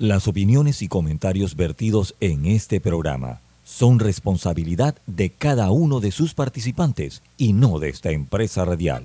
Las opiniones y comentarios vertidos en este programa son responsabilidad de cada uno de sus participantes y no de esta empresa radial.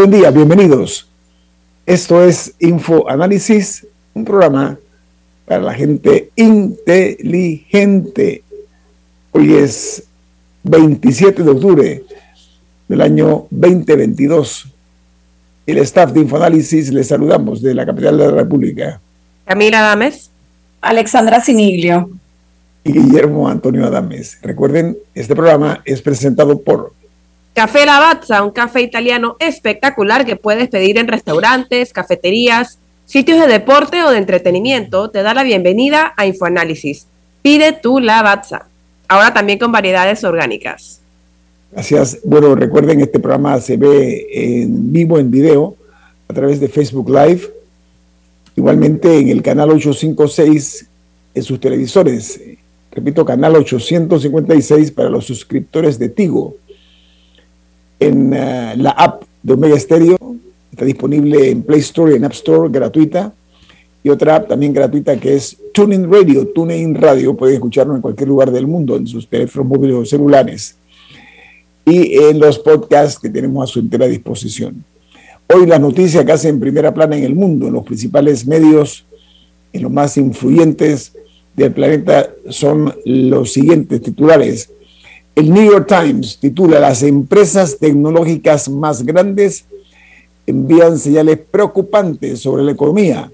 Buen día, bienvenidos. Esto es Info Análisis, un programa para la gente inteligente. Hoy es 27 de octubre del año 2022. El staff de Infoanálisis les saludamos de la capital de la República. Camila Adames. Alexandra Siniglio. Y Guillermo Antonio Adames. Recuerden, este programa es presentado por Café Lavazza, un café italiano espectacular que puedes pedir en restaurantes, cafeterías, sitios de deporte o de entretenimiento, te da la bienvenida a Infoanálisis. Pide tu Lavazza, ahora también con variedades orgánicas. Gracias. Bueno, recuerden, este programa se ve en vivo, en video, a través de Facebook Live. Igualmente en el canal 856 en sus televisores. Repito, canal 856 para los suscriptores de Tigo en uh, la app de Omega Stereo. Está disponible en Play Store y en App Store gratuita. Y otra app también gratuita que es TuneIn Radio. TuneIn Radio puede escucharlo en cualquier lugar del mundo, en sus teléfonos móviles o celulares. Y en los podcasts que tenemos a su entera disposición. Hoy las noticias que hacen primera plana en el mundo, en los principales medios, en los más influyentes del planeta, son los siguientes titulares. El New York Times titula Las empresas tecnológicas más grandes envían señales preocupantes sobre la economía.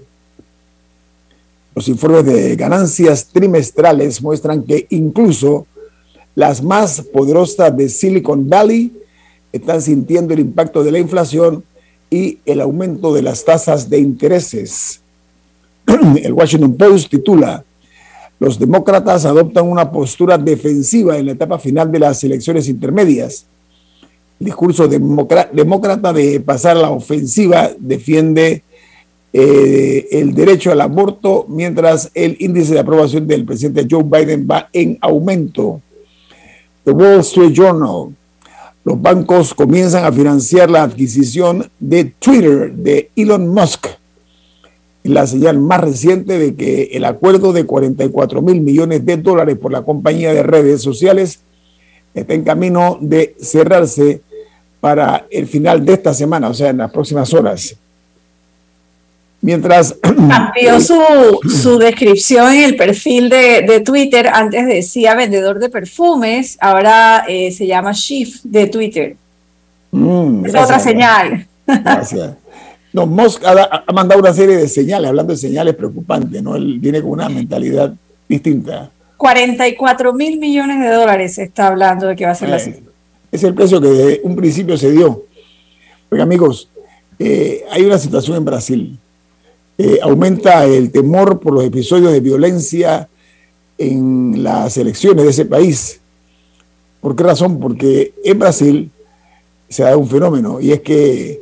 Los informes de ganancias trimestrales muestran que incluso las más poderosas de Silicon Valley están sintiendo el impacto de la inflación y el aumento de las tasas de intereses. El Washington Post titula los demócratas adoptan una postura defensiva en la etapa final de las elecciones intermedias. El discurso demócrata de pasar a la ofensiva defiende eh, el derecho al aborto, mientras el índice de aprobación del presidente Joe Biden va en aumento. The Wall Street Journal. Los bancos comienzan a financiar la adquisición de Twitter de Elon Musk la señal más reciente de que el acuerdo de 44 mil millones de dólares por la compañía de redes sociales está en camino de cerrarse para el final de esta semana, o sea, en las próximas horas. Mientras... Cambió su, su descripción en el perfil de, de, Twitter. Antes decía vendedor de perfumes, ahora eh, se llama Chief de Twitter. Mm, es otra señal. Gracias. No, Musk ha, mandado una serie de señales, hablando de señales preocupantes, ¿no? Él viene con una mentalidad distinta. 44 mil millones de dólares está hablando de que va a ser la cifra. Es el precio que de un principio se dio. Porque amigos, eh, hay una situación en Brasil. Eh, aumenta el temor por los episodios de violencia en las elecciones de ese país. ¿Por qué razón? Porque en Brasil se da un fenómeno y es que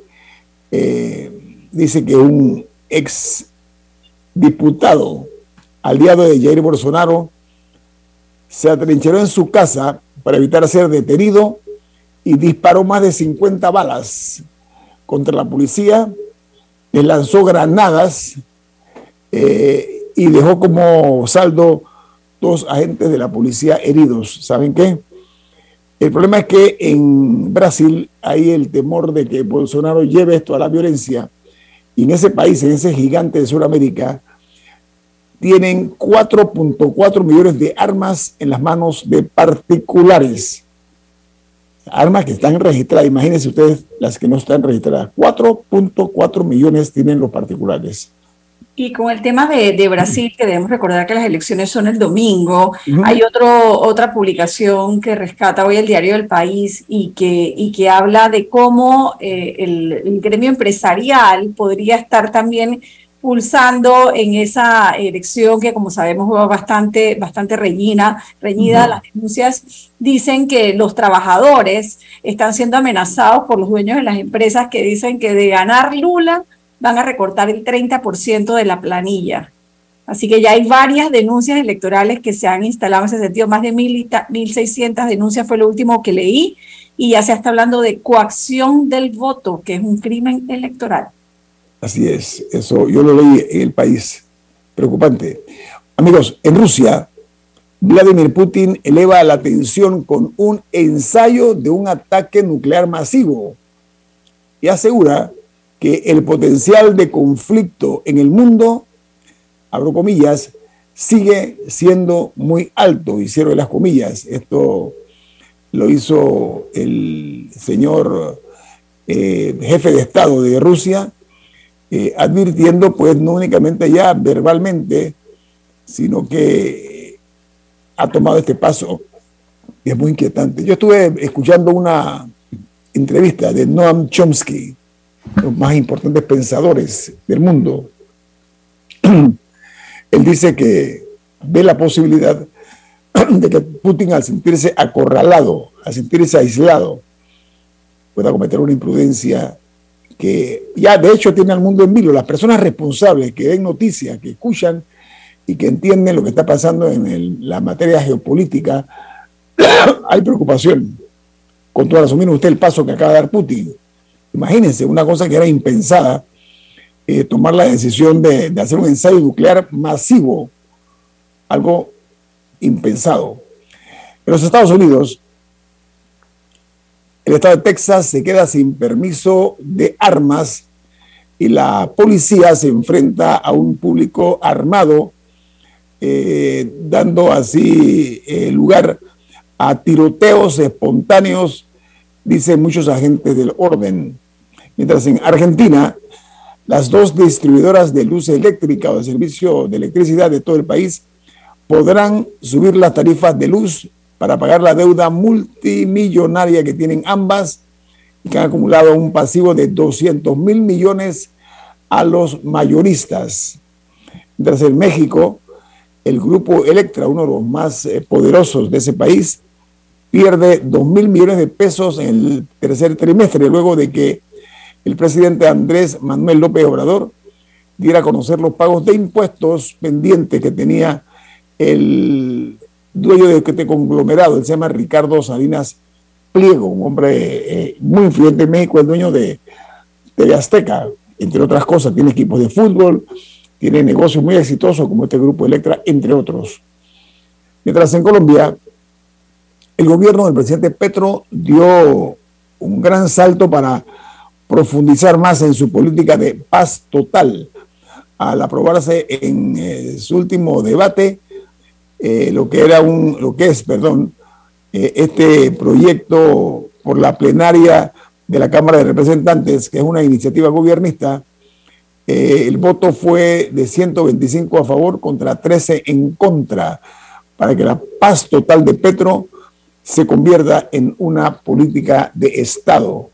eh, dice que un ex diputado aliado de Jair Bolsonaro se atrincheró en su casa para evitar ser detenido y disparó más de 50 balas contra la policía, le lanzó granadas eh, y dejó como saldo dos agentes de la policía heridos. ¿Saben qué? El problema es que en Brasil hay el temor de que Bolsonaro lleve esto a la violencia y en ese país, en ese gigante de Sudamérica, tienen 4.4 millones de armas en las manos de particulares. Armas que están registradas, imagínense ustedes las que no están registradas. 4.4 millones tienen los particulares. Y con el tema de, Brasil, que debemos recordar que las elecciones son el domingo, hay otro, otra publicación que rescata hoy el diario del país y que, y que habla de cómo eh, el, gremio empresarial podría estar también pulsando en esa elección que como sabemos fue bastante, bastante reñida, reñida. Las denuncias dicen que los trabajadores están siendo amenazados por los dueños de las empresas que dicen que de ganar Lula van a recortar el 30% de la planilla. Así que ya hay varias denuncias electorales que se han instalado en ese sentido. Más de 1.600 denuncias fue lo último que leí y ya se está hablando de coacción del voto, que es un crimen electoral. Así es, eso yo lo leí en el país. Preocupante. Amigos, en Rusia, Vladimir Putin eleva la tensión con un ensayo de un ataque nuclear masivo y asegura que el potencial de conflicto en el mundo, abro comillas, sigue siendo muy alto, y cierro las comillas. Esto lo hizo el señor eh, jefe de Estado de Rusia, eh, advirtiendo, pues no únicamente ya verbalmente, sino que ha tomado este paso y es muy inquietante. Yo estuve escuchando una entrevista de Noam Chomsky, los más importantes pensadores del mundo, él dice que ve la posibilidad de que Putin al sentirse acorralado, al sentirse aislado, pueda cometer una imprudencia que ya de hecho tiene al mundo en vilo. Las personas responsables que den noticias, que escuchan y que entienden lo que está pasando en la materia geopolítica, hay preocupación. Con todo asumir usted el paso que acaba de dar Putin Imagínense, una cosa que era impensada, eh, tomar la decisión de, hacer un ensayo nuclear masivo, algo impensado. En los Estados Unidos, el estado de Texas se queda sin permiso de armas y la policía se enfrenta a un público armado, eh, dando así eh, lugar a tiroteos espontáneos, dicen muchos agentes del orden. Mientras en Argentina, las dos distribuidoras de luz eléctrica o de servicio de electricidad de todo el país podrán subir las tarifas de luz para pagar la deuda multimillonaria que tienen ambas y que han acumulado un pasivo de 200 mil millones a los mayoristas. Mientras en México, el grupo Electra, uno de los más eh, poderosos de ese país, pierde 2 mil millones de pesos en el tercer trimestre, luego de que el presidente Andrés Manuel López Obrador diera a conocer los pagos de impuestos pendientes que tenía el dueño de este conglomerado, él se llama Ricardo Salinas Pliego, un hombre eh, muy influyente en México, el dueño de TV Azteca, entre otras cosas, tiene equipos de fútbol, tiene negocios muy exitosos como este grupo Electra, entre otros. Mientras en Colombia, el gobierno del presidente Petro dio un gran salto para profundizar más en su política de paz total. Al aprobarse en eh, su último debate eh, lo que era un, lo que es, perdón, eh, este proyecto por la plenaria de la Cámara de Representantes, que es una iniciativa gobernista, el voto fue de 125 a favor contra 13 en contra, para que la paz total de Petro se convierta en una política de Estado.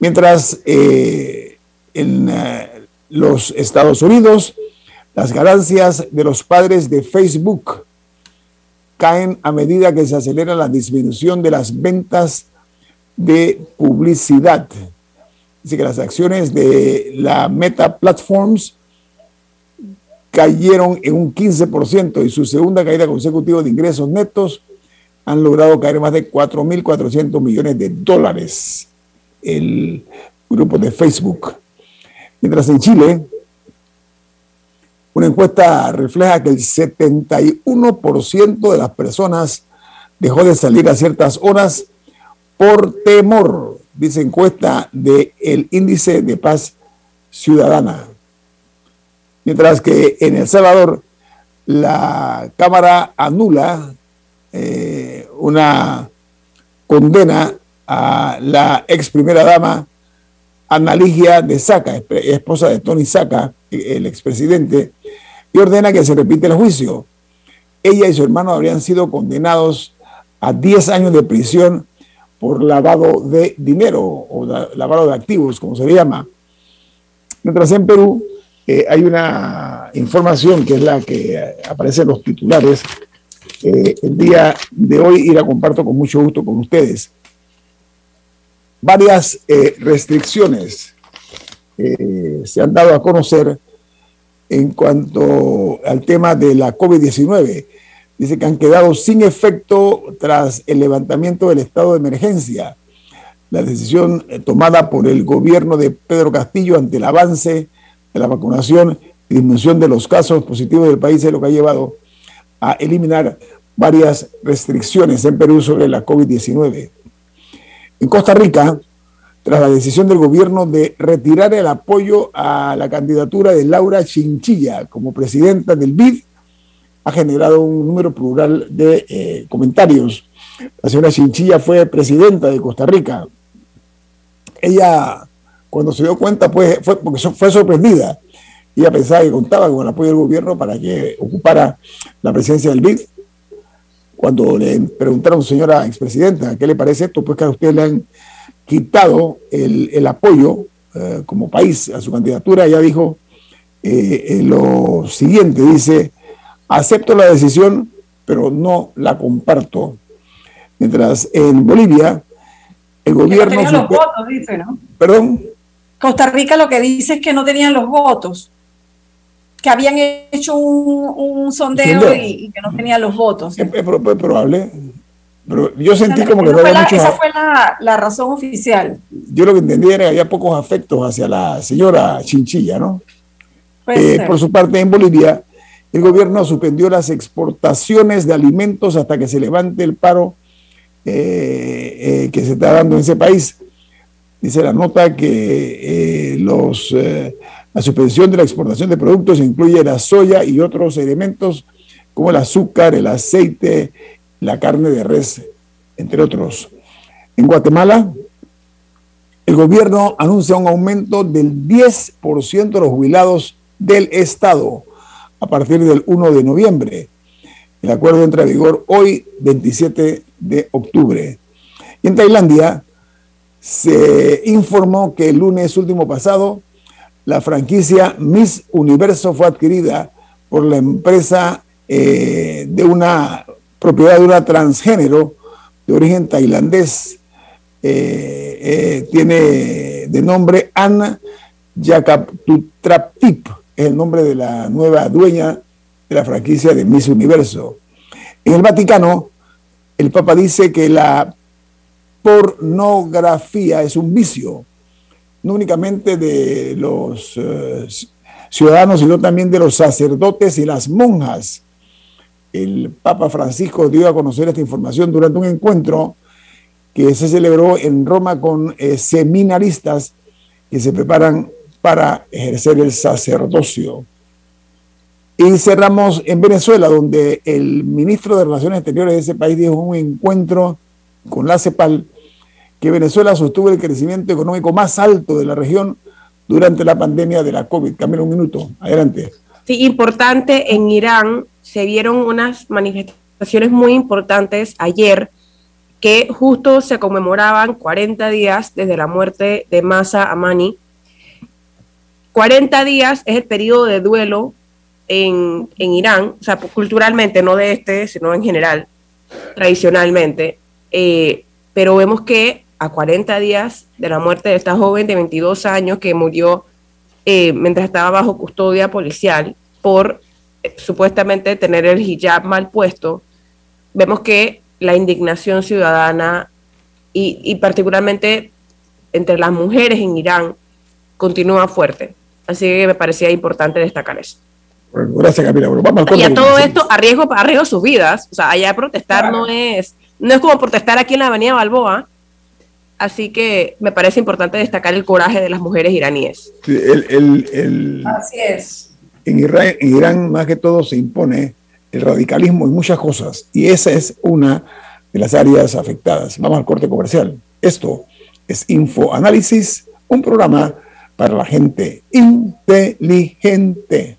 Mientras eh, en eh, los Estados Unidos, las ganancias de los padres de Facebook caen a medida que se acelera la disminución de las ventas de publicidad. Dice que las acciones de la Meta Platforms cayeron en un 15% y su segunda caída consecutiva de ingresos netos han logrado caer más de 4.400 millones de dólares el grupo de Facebook. Mientras en Chile, una encuesta refleja que el 71% de las personas dejó de salir a ciertas horas por temor, dice encuesta del el índice de paz ciudadana. Mientras que en El Salvador, la Cámara anula eh, una condena a la ex primera dama Analigia de Saca, esposa de Tony Saca, el expresidente, y ordena que se repite el juicio. Ella y su hermano habrían sido condenados a 10 años de prisión por lavado de dinero o lavado de activos, como se le llama. Mientras en Perú eh, hay una información que es la que aparece en los titulares. Eh, el día de hoy y la comparto con mucho gusto con ustedes varias eh, restricciones eh, se han dado a conocer en cuanto al tema de la COVID-19. Dice que han quedado sin efecto tras el levantamiento del estado de emergencia. La decisión eh, tomada por el gobierno de Pedro Castillo ante el avance de la vacunación y disminución de los casos positivos del país es lo que ha llevado a eliminar varias restricciones en Perú sobre la COVID-19. En Costa Rica, tras la decisión del gobierno de retirar el apoyo a la candidatura de Laura Chinchilla como presidenta del BID, ha generado un número plural de eh, comentarios. La señora Chinchilla fue presidenta de Costa Rica. Ella, cuando se dio cuenta, pues, fue porque fue sorprendida. Ella pensaba que contaba con el apoyo del gobierno para que ocupara la presidencia del BID cuando le preguntaron, señora expresidenta, ¿qué le parece esto? Pues que a usted le han quitado el, apoyo eh, como país a su candidatura. Ella dijo eh, eh, lo siguiente, dice, acepto la decisión, pero no la comparto. Mientras en Bolivia, el gobierno... No los votos, dice, ¿no? Perdón. Costa Rica lo que dice es que no tenían los votos que habían hecho un, sondeo, y, que no tenían los votos. Es, probable. Pero yo sentí como que no había mucho... Esa fue la, razón oficial. Yo lo que entendí era que había pocos afectos hacia la señora Chinchilla, ¿no? Eh, por su parte, en Bolivia, el gobierno suspendió las exportaciones de alimentos hasta que se levante el paro eh, eh, que se está dando en ese país. Dice la nota que los la suspensión de la exportación de productos incluye la soya y otros elementos como el azúcar, el aceite, la carne de res, entre otros. En Guatemala, el gobierno anuncia un aumento del 10% de los jubilados del Estado a partir del 1 de noviembre. El acuerdo entra en vigor hoy, 27 de octubre. Y en Tailandia se informó que el lunes último pasado la franquicia Miss Universo fue adquirida por la empresa eh, de una propiedad de una transgénero de origen tailandés. Eh, eh, tiene de nombre Anna Yakaptutraptip, es el nombre de la nueva dueña de la franquicia de Miss Universo. En el Vaticano, el Papa dice que la pornografía es un vicio no únicamente de los eh, ciudadanos, sino también de los sacerdotes y las monjas. El Papa Francisco dio a conocer esta información durante un encuentro que se celebró en Roma con eh, seminaristas que se preparan para ejercer el sacerdocio. Y cerramos en Venezuela, donde el ministro de Relaciones Exteriores de ese país dijo un encuentro con la CEPAL que Venezuela sostuvo el crecimiento económico más alto de la región durante la pandemia de la COVID. Camila, un minuto. Adelante. Sí, importante, en Irán se vieron unas manifestaciones muy importantes ayer que justo se conmemoraban 40 días desde la muerte de Masa Amani. 40 días es el periodo de duelo en, Irán, o sea, culturalmente, no de este, sino en general, tradicionalmente. Eh, pero vemos que a 40 días de la muerte de esta joven de 22 años que murió eh, mientras estaba bajo custodia policial por eh, supuestamente tener el hijab mal puesto, vemos que la indignación ciudadana y, particularmente entre las mujeres en Irán continúa fuerte. Así que me parecía importante destacar eso. gracias, Camila. y a todo esto, arriesgo, arriesgo sus vidas. O sea, allá protestar no es no es como protestar aquí en la Avenida Balboa, Así que me parece importante destacar el coraje de las mujeres iraníes. el, Así es. En Irán, Irán, más que todo, se impone el radicalismo y muchas cosas. Y esa es una de las áreas afectadas. Vamos al corte comercial. Esto es Infoanálisis, un programa para la gente inteligente.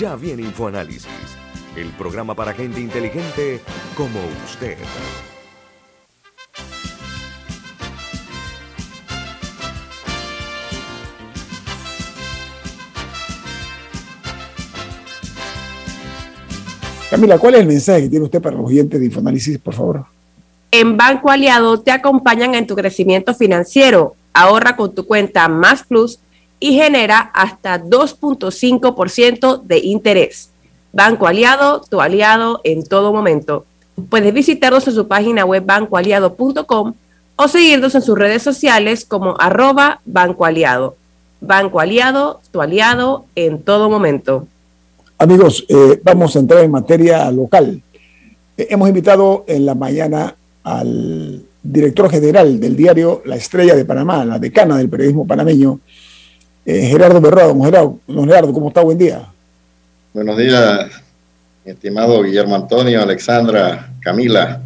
Ya viene InfoAnálisis, el programa para gente inteligente como usted. Camila, ¿cuál es el mensaje que tiene usted para los oyentes de Infoanálisis, por favor? En Banco Aliado te acompañan en tu crecimiento financiero. Ahorra con tu cuenta Más Plus y genera hasta 2.5% de interés. Banco Aliado, tu aliado en todo momento. Puedes visitarnos en su página web bancoaliado.com o seguirnos en sus redes sociales como arroba Banco Aliado. Banco Aliado, tu aliado en todo momento. Amigos, eh, vamos a entrar en materia local. Eh, hemos invitado en la mañana al director general del diario La Estrella de Panamá, la decana del periodismo panameño, eh, Gerardo Berrado. Gerardo, Gerardo, ¿cómo está? Buen día. Buenos días, mi estimado Guillermo Antonio, Alexandra, Camila.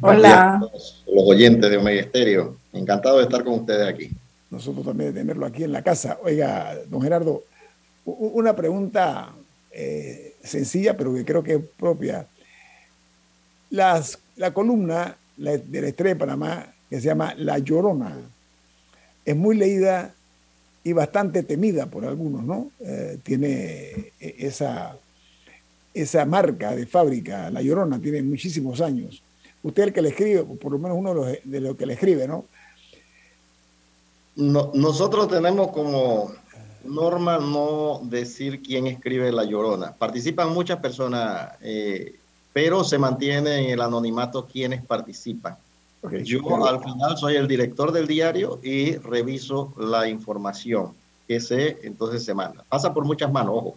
Hola. Los, los oyentes de Omega Estéreo. Encantado de estar con ustedes aquí. Nosotros también de tenerlo aquí en la casa. Oiga, don Gerardo, una pregunta eh, sencilla, pero que creo que es propia. Las, la columna de la Estrella de Panamá, que se llama La Llorona, es muy leída y bastante temida por algunos, ¿no? Eh, tiene esa, esa marca de fábrica, La Llorona, tiene muchísimos años. Usted el que le escribe, por lo menos uno de los, que le escribe, ¿no? no nosotros tenemos como norma no decir quién escribe La Llorona. Participan muchas personas, eh, pero se mantiene en el anonimato quienes participan. Yo al final soy el director del diario y reviso la información que se entonces se manda. Pasa por muchas manos, ojo.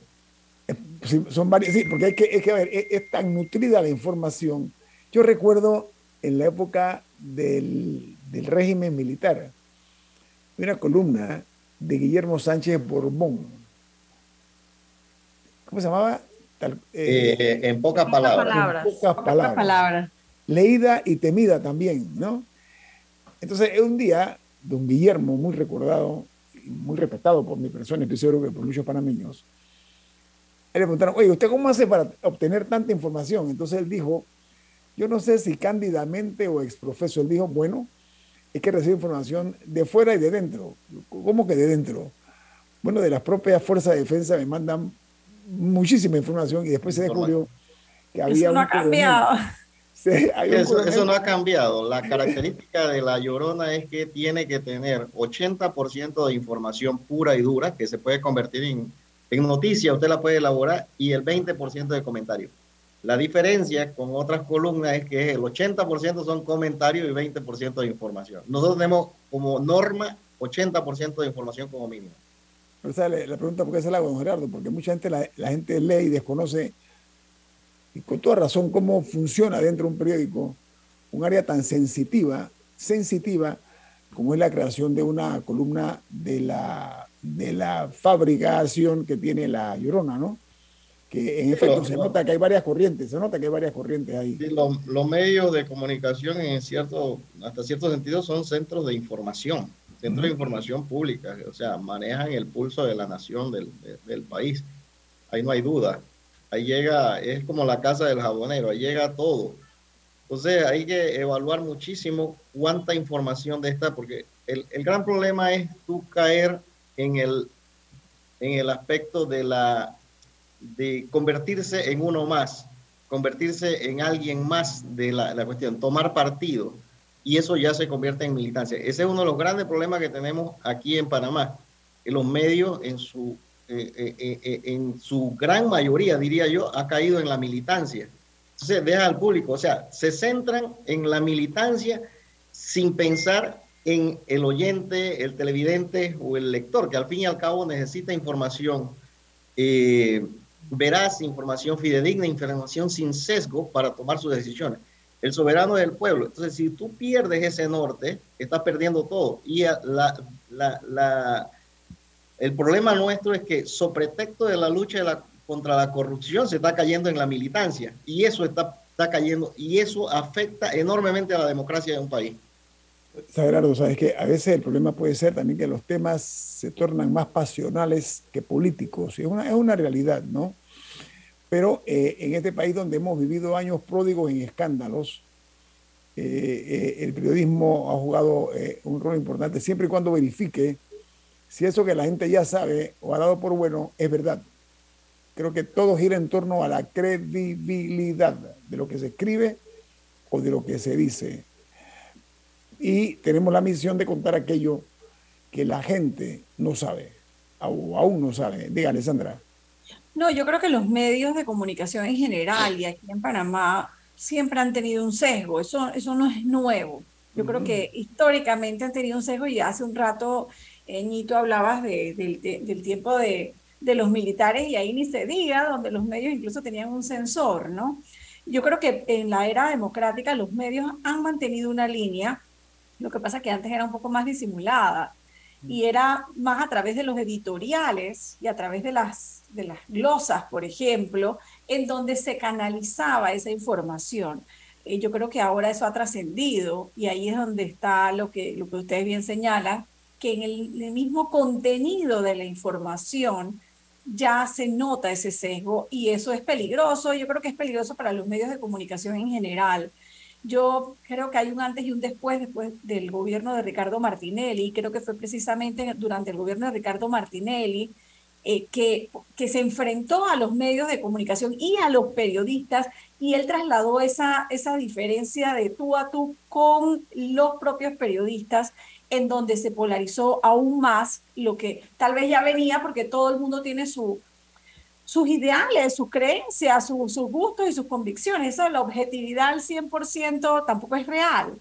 Sí, son varias, sí, porque hay que, es que ver, es, tan nutrida la información. Yo recuerdo en la época del, del régimen militar, una columna de Guillermo Sánchez Borbón. ¿Cómo se llamaba? Eh, eh, en pocas palabras. En pocas palabras. Leída y temida también, ¿no? Entonces, un día, don Guillermo, muy recordado, muy respetado por mi persona, estoy seguro que por muchos panameños, le preguntaron, oye, ¿usted cómo hace para obtener tanta información? Entonces él dijo, yo no sé si cándidamente o exprofeso, él dijo, bueno, es que recibe información de fuera y de dentro. ¿Cómo que de dentro? Bueno, de las propias fuerzas de defensa me mandan muchísima información y después se descubrió que había eso no ha cambiado. Eso, no ha cambiado. La característica de la llorona es que tiene que tener 80% de información pura y dura que se puede convertir en, en noticia, usted la puede elaborar, y el 20% de comentarios. La diferencia con otras columnas es que el 80% son comentarios y 20% de información. Nosotros tenemos como norma 80% de información como mínimo. Pero la pregunta por qué se la hago, don Gerardo, porque mucha gente, la, gente lee y desconoce, y con toda razón, cómo funciona dentro de un periódico un área tan sensitiva, sensitiva, como es la creación de una columna de la, de la fabricación que tiene la Llorona, ¿no? Que en efecto se nota que hay varias corrientes, se nota que hay varias corrientes ahí. los medios de comunicación en cierto, hasta cierto sentido son centros de información centro de información pública, o sea, manejan el pulso de la nación, del, del, país. Ahí no hay duda. Ahí llega, es como la casa del jabonero, ahí llega todo. Entonces hay que evaluar muchísimo cuánta información de esta, porque el, el gran problema es tú caer en el, en el aspecto de la de convertirse en uno más, convertirse en alguien más de la, la cuestión, tomar partido y eso ya se convierte en militancia. Ese es uno de los grandes problemas que tenemos aquí en Panamá. Que los medios en su, eh, eh, eh, en su gran mayoría, diría yo, ha caído en la militancia. Entonces deja al público, o sea, se centran en la militancia sin pensar en el oyente, el televidente o el lector, que al fin y al cabo necesita información veraz, información fidedigna, información sin sesgo para tomar sus decisiones el soberano del pueblo. Entonces, si tú pierdes ese norte, estás perdiendo todo. Y la, la, el problema nuestro es que, sobre pretexto de la lucha contra la corrupción, se está cayendo en la militancia. Y eso está, cayendo, y eso afecta enormemente a la democracia de un país. Sagrado, sabes que a veces el problema puede ser también que los temas se tornan más pasionales que políticos. Es una, es una realidad, ¿no? Pero eh, en este país donde hemos vivido años pródigos en escándalos, eh, eh, el periodismo ha jugado un rol importante siempre y cuando verifique si eso que la gente ya sabe o ha dado por bueno es verdad. Creo que todo gira en torno a la credibilidad de lo que se escribe o de lo que se dice. Y tenemos la misión de contar aquello que la gente no sabe, o aún no sabe. Diga, Alessandra. No, yo creo que los medios de comunicación en general y aquí en Panamá siempre han tenido un sesgo, eso, eso no es nuevo. Yo creo que históricamente han tenido un sesgo y hace un rato, Ñito, hablabas del tiempo de, los militares y ahí ni se diga, donde los medios incluso tenían un censor, ¿no? Yo creo que en la era democrática los medios han mantenido una línea, lo que pasa que antes era un poco más disimulada y era más a través de los editoriales y a través de las, de las glosas, por ejemplo, en donde se canalizaba esa información. Eh, yo creo que ahora eso ha trascendido y ahí es donde está lo que, lo que ustedes bien señalan, que en el, mismo contenido de la información ya se nota ese sesgo y eso es peligroso. Yo creo que es peligroso para los medios de comunicación en general yo creo que hay un antes y un después, después del gobierno de Ricardo Martinelli, creo que fue precisamente durante el gobierno de Ricardo Martinelli eh, que, que se enfrentó a los medios de comunicación y a los periodistas y él trasladó esa, esa diferencia de tú a tú con los propios periodistas en donde se polarizó aún más lo que tal vez ya venía porque todo el mundo tiene su, sus ideales, sus creencias, sus gustos y sus convicciones. Eso, la objetividad al 100% tampoco es real.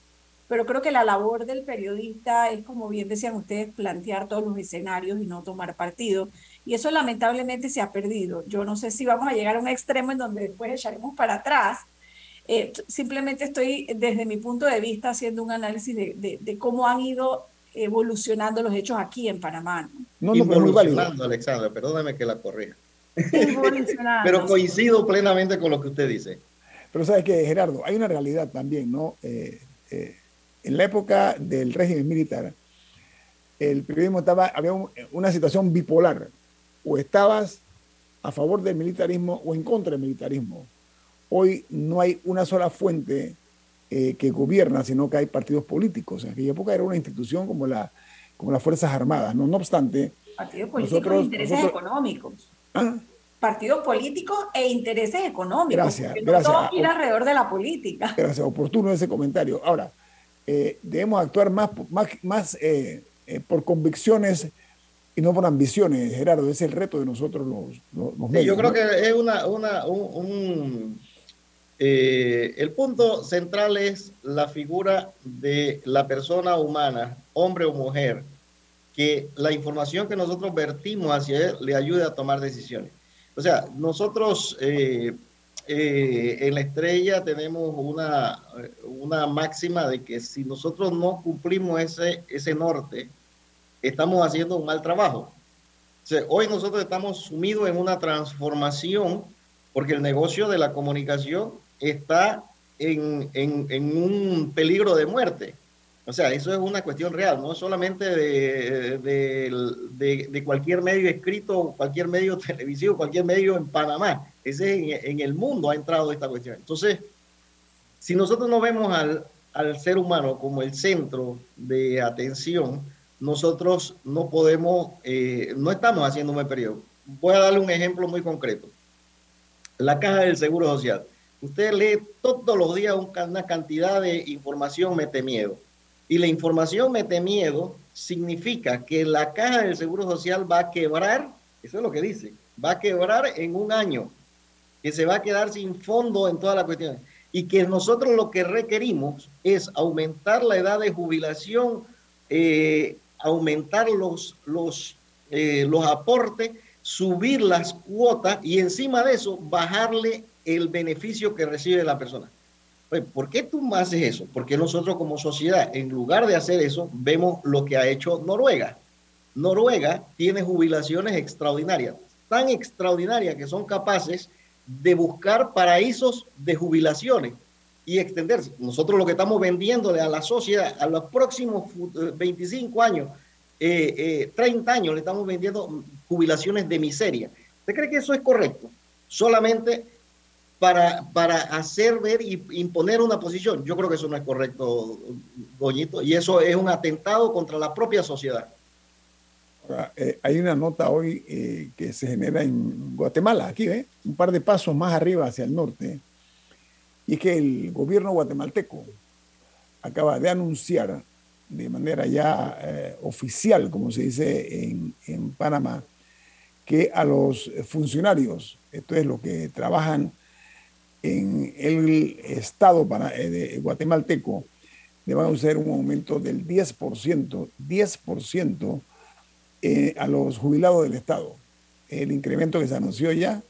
Pero creo que la labor del periodista es, como bien decían ustedes, plantear todos los escenarios y no tomar partido. Y eso lamentablemente se ha perdido. Yo no sé si vamos a llegar a un extremo en donde después echaremos para atrás. Eh, simplemente estoy, desde mi punto de vista, haciendo un análisis de, de, cómo han ido evolucionando los hechos aquí en Panamá. No, no, no evolucionando, Alexandra, perdóname que la corrija. Pero coincido plenamente con lo que usted dice. Pero sabes que, Gerardo, hay una realidad también, ¿no? Eh, eh, en la época del régimen militar, el periodismo estaba, había una situación bipolar. O estabas a favor del militarismo o en contra del militarismo. Hoy no hay una sola fuente eh, que gobierna, sino que hay partidos políticos. En aquella época era una institución como, la, como las Fuerzas Armadas. No, no obstante... Partidos políticos e intereses económicos. ¿Ah? Partidos políticos e intereses económicos. Gracias, gracias. todo gira alrededor de la política. Gracias, oportuno ese comentario. Ahora, eh, debemos actuar más, más, más eh, por convicciones y no por ambiciones, Gerardo. Ese es el reto de nosotros los, medios. Yo creo que es una, una un eh, el punto central es la figura de la persona humana, hombre o mujer, que la información que nosotros vertimos hacia él le ayude a tomar decisiones. O sea, nosotros eh, eh, en la estrella tenemos una, una máxima de que si nosotros no cumplimos ese, ese norte, estamos haciendo un mal trabajo. hoy nosotros estamos sumidos en una transformación porque el negocio de la comunicación está en, en, un peligro de muerte. O sea, eso es una cuestión real, no solamente de, de, de, cualquier medio escrito, cualquier medio televisivo, cualquier medio en Panamá. Ese en, en, el mundo ha entrado esta cuestión. Entonces, si nosotros no vemos al, al ser humano como el centro de atención, nosotros no podemos, eh, no estamos haciendo un buen periodo. Voy a darle un ejemplo muy concreto. La caja del Seguro Social Usted lee todos los días una cantidad de información mete miedo. Y la información mete miedo significa que la caja del Seguro Social va a quebrar, eso es lo que dice, va a quebrar en un año, que se va a quedar sin fondo en todas las cuestiones. Y que nosotros lo que requerimos es aumentar la edad de jubilación, eh, aumentar los, los, eh, los aportes, subir las cuotas y encima de eso bajarle el beneficio que recibe la persona. ¿Por qué tú haces eso? Porque nosotros como sociedad, en lugar de hacer eso, vemos lo que ha hecho Noruega. Noruega tiene jubilaciones extraordinarias, tan extraordinarias que son capaces de buscar paraísos de jubilaciones y extenderse. Nosotros lo que estamos vendiéndole a la sociedad a los próximos 25 eh, años, 30 eh, eh, años, le estamos vendiendo jubilaciones de miseria. ¿Usted cree que eso es correcto? Solamente para, para hacer ver y imponer una posición. Yo creo que eso no es correcto, Goñito, y eso es un atentado contra la propia sociedad. Eh, hay una nota hoy eh, que se genera en Guatemala, aquí, ¿eh? un par de pasos más arriba hacia el norte, y es que el gobierno guatemalteco acaba de anunciar de manera ya eh, oficial, como se dice en, en Panamá, que a los funcionarios, esto es lo que trabajan en el Estado para, eh, de guatemalteco le van a hacer un aumento del 10%, 10% eh, a los jubilados del Estado. El incremento que se anunció ya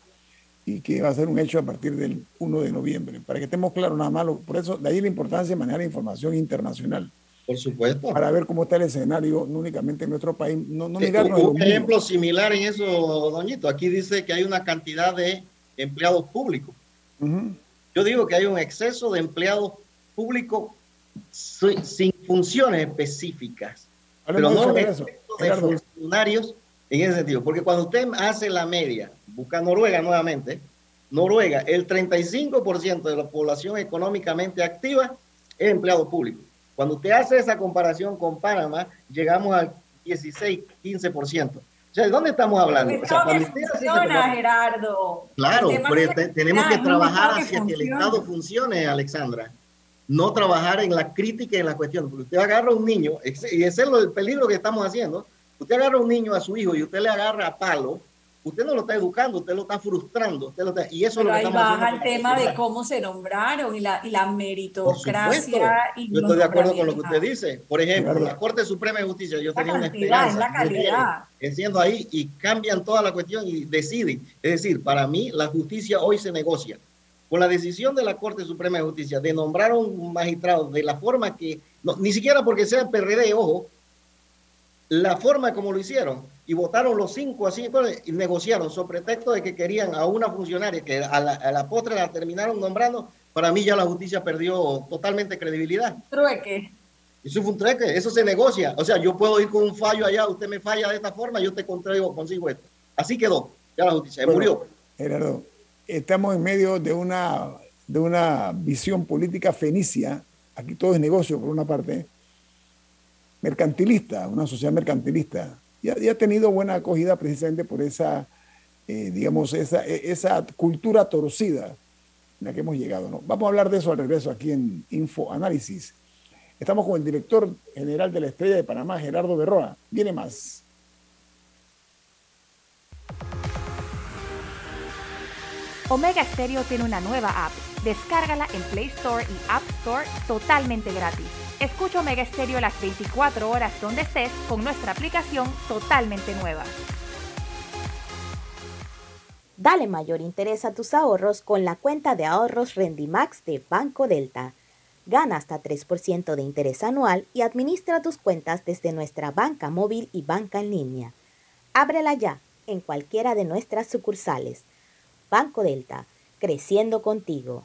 y que va a ser un hecho a partir del 1 de noviembre. Para que estemos claros nada más, por eso de ahí la importancia de manejar información internacional. Por supuesto. Para ver cómo está el escenario, no únicamente en nuestro país. No, no un ejemplo similar en eso, Doñito. Aquí dice que hay una cantidad de empleados públicos yo digo que hay un exceso de empleados públicos sin funciones específicas, pero no de, de funcionarios en ese sentido. Porque cuando usted hace la media, busca Noruega nuevamente, Noruega, el 35% de la población económicamente activa es empleado público. Cuando usted hace esa comparación con Panamá, llegamos al 16, 15% sea, ¿de dónde estamos hablando? O sea, funciona, Gerardo. Claro, tenemos que trabajar hacia que el Estado funcione, Alexandra. No trabajar en la crítica y en la cuestión. Porque usted agarra a un niño, y ese es el peligro que estamos haciendo. Usted agarra a un niño a su hijo y usted le agarra a palo usted no lo está educando, usted lo está frustrando. Usted lo está, y eso Pero es lo que ahí baja el tema de cómo se nombraron y la, y la meritocracia. Y yo estoy de acuerdo con lo que usted dice. Por ejemplo, la Corte Suprema de Justicia, yo tenía una esperanza. Es la calidad. Siendo ahí y cambian toda la cuestión y deciden. Es decir, para mí la justicia hoy se negocia. Con la decisión de la Corte Suprema de Justicia de nombrar a un magistrado de la forma que, ni siquiera porque sea PRD, ojo, la forma como lo hicieron, y votaron los cinco así y negociaron sobre pretexto de que querían a una funcionaria que a la, a la postre la terminaron nombrando, para mí ya la justicia perdió totalmente credibilidad. Trueque. Eso fue un trueque, eso se negocia. O sea, yo puedo ir con un fallo allá, usted me falla de esta forma, yo te contraigo, consigo esto. Así quedó, ya la justicia, murió. Gerardo, estamos en medio de una de una visión política fenicia, aquí todo es negocio por una parte, mercantilista, una sociedad mercantilista, y ha, tenido buena acogida precisamente por esa, eh, digamos, esa, e, esa cultura torcida en la que hemos llegado. ¿no? Vamos a hablar de eso al regreso aquí en Info Análisis. Estamos con el director general de la Estrella de Panamá, Gerardo Berroa. Viene más. Omega Stereo tiene una nueva app. Descárgala en Play Store y App Store totalmente gratis. Escucha Omega Stereo las 24 horas donde estés con nuestra aplicación totalmente nueva. Dale mayor interés a tus ahorros con la cuenta de ahorros Rendimax de Banco Delta. Gana hasta 3% de interés anual y administra tus cuentas desde nuestra banca móvil y banca en línea. Ábrela ya en cualquiera de nuestras sucursales. Banco Delta, creciendo contigo.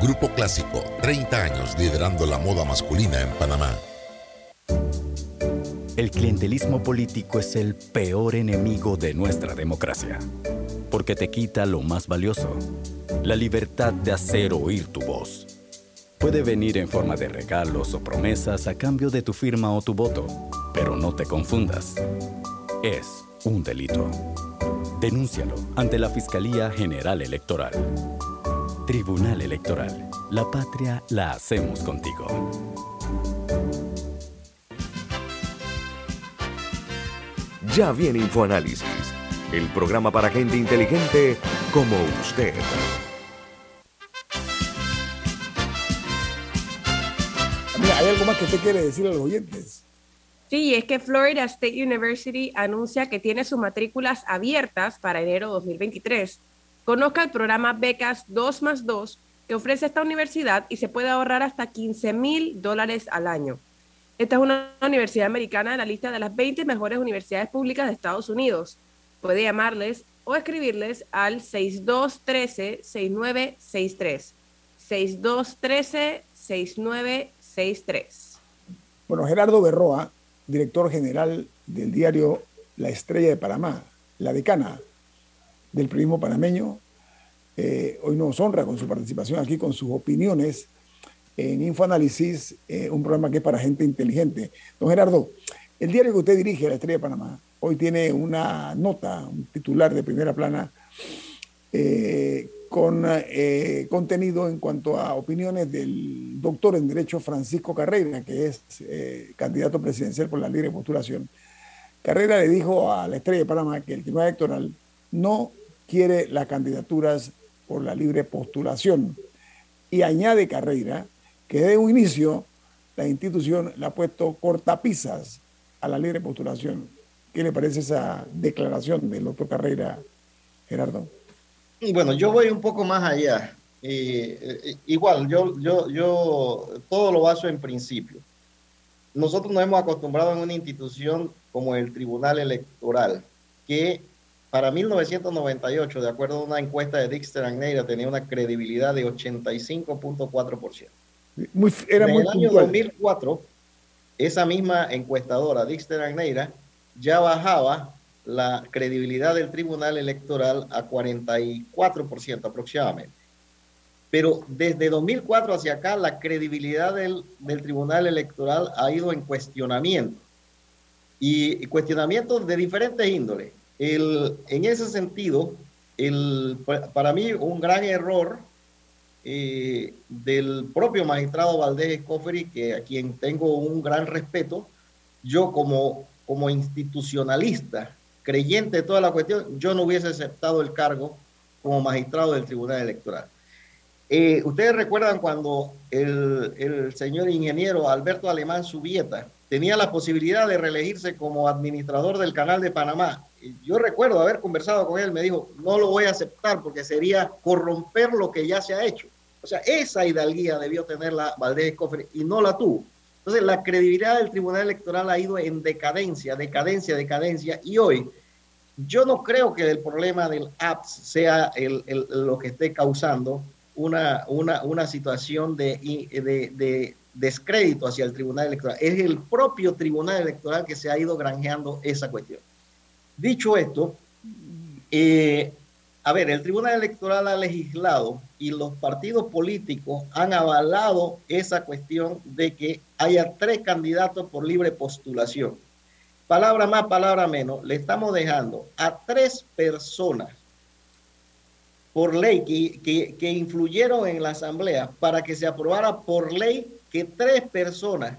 Grupo Clásico, 30 años liderando la moda masculina en Panamá. El clientelismo político es el peor enemigo de nuestra democracia, porque te quita lo más valioso la libertad de hacer oír tu voz. Puede venir en forma de regalos o promesas a cambio de tu firma o tu voto, pero no te confundas. Es un delito. Denúncialo ante la Fiscalía General Electoral. Tribunal Electoral. La patria la hacemos contigo. Ya viene InfoAnálisis, el programa para gente inteligente como usted. ¿hay algo más que usted quiere decir a los oyentes? Sí, es que Florida State University anuncia que tiene sus matrículas abiertas para enero 2023. Conozca el programa Becas 2 más 2 que ofrece esta universidad y se puede ahorrar hasta 15 mil dólares al año. Esta es una universidad americana en la lista de las 20 mejores universidades públicas de Estados Unidos. Puede llamarles o escribirles al 6213-6963. 6213-6963. Bueno, Gerardo Berroa, director general del diario La Estrella de Panamá, la decana del periodismo panameño, eh, hoy nos honra con su participación aquí, con sus opiniones en Infoanálisis, eh, un programa que es para gente inteligente. Don Gerardo, el diario que usted dirige, La Estrella de Panamá, hoy tiene una nota, un titular de primera plana eh, con contenido en cuanto a opiniones del doctor en Derecho Francisco Carrera, que es candidato presidencial por la libre postulación. Carrera le dijo a la Estrella de Panamá que el Tribunal Electoral no quiere las candidaturas por la libre postulación. Y añade Carrera que de un inicio la institución le ha puesto cortapisas a la libre postulación. ¿Qué le parece esa declaración del doctor Carrera, Gerardo? Bueno, yo voy un poco más allá. Eh, igual, yo, yo, yo todo lo baso en principio. Nosotros nos hemos acostumbrado en una institución como el Tribunal Electoral, que para 1998, de acuerdo a una encuesta de Dixter Neira, tenía una credibilidad de 85.4%. Muy, era en el año 2004, esa misma encuestadora, Dixter Neira, ya bajaba la credibilidad del Tribunal Electoral a 44% aproximadamente. Pero desde 2004 hacia acá, la credibilidad del, Tribunal Electoral ha ido en cuestionamiento. Y, cuestionamiento de diferentes índoles. En ese sentido, para mí un gran error eh, del propio magistrado Valdés Escoferi, que a quien tengo un gran respeto, yo como, como institucionalista, creyente de toda la cuestión, yo no hubiese aceptado el cargo como magistrado del Tribunal Electoral. Eh, Ustedes recuerdan cuando el, el, señor ingeniero Alberto Alemán Subieta tenía la posibilidad de reelegirse como administrador del Canal de Panamá. Yo recuerdo haber conversado con él, me dijo, no lo voy a aceptar porque sería corromper lo que ya se ha hecho. O sea, esa hidalguía debió tener la Valdés Cofre y no la tuvo. Entonces, la credibilidad del Tribunal Electoral ha ido en decadencia, decadencia, decadencia. Y hoy, yo no creo que el problema del APS sea el, lo que esté causando una, una, una situación de, de, descrédito hacia el Tribunal Electoral. Es el propio Tribunal Electoral que se ha ido granjeando esa cuestión. Dicho esto, eh, a ver, el Tribunal Electoral ha legislado y los partidos políticos han avalado esa cuestión de que haya tres candidatos por libre postulación. Palabra más, palabra menos, le estamos dejando a tres personas por ley que, que, que influyeron en la Asamblea para que se aprobara por ley que tres personas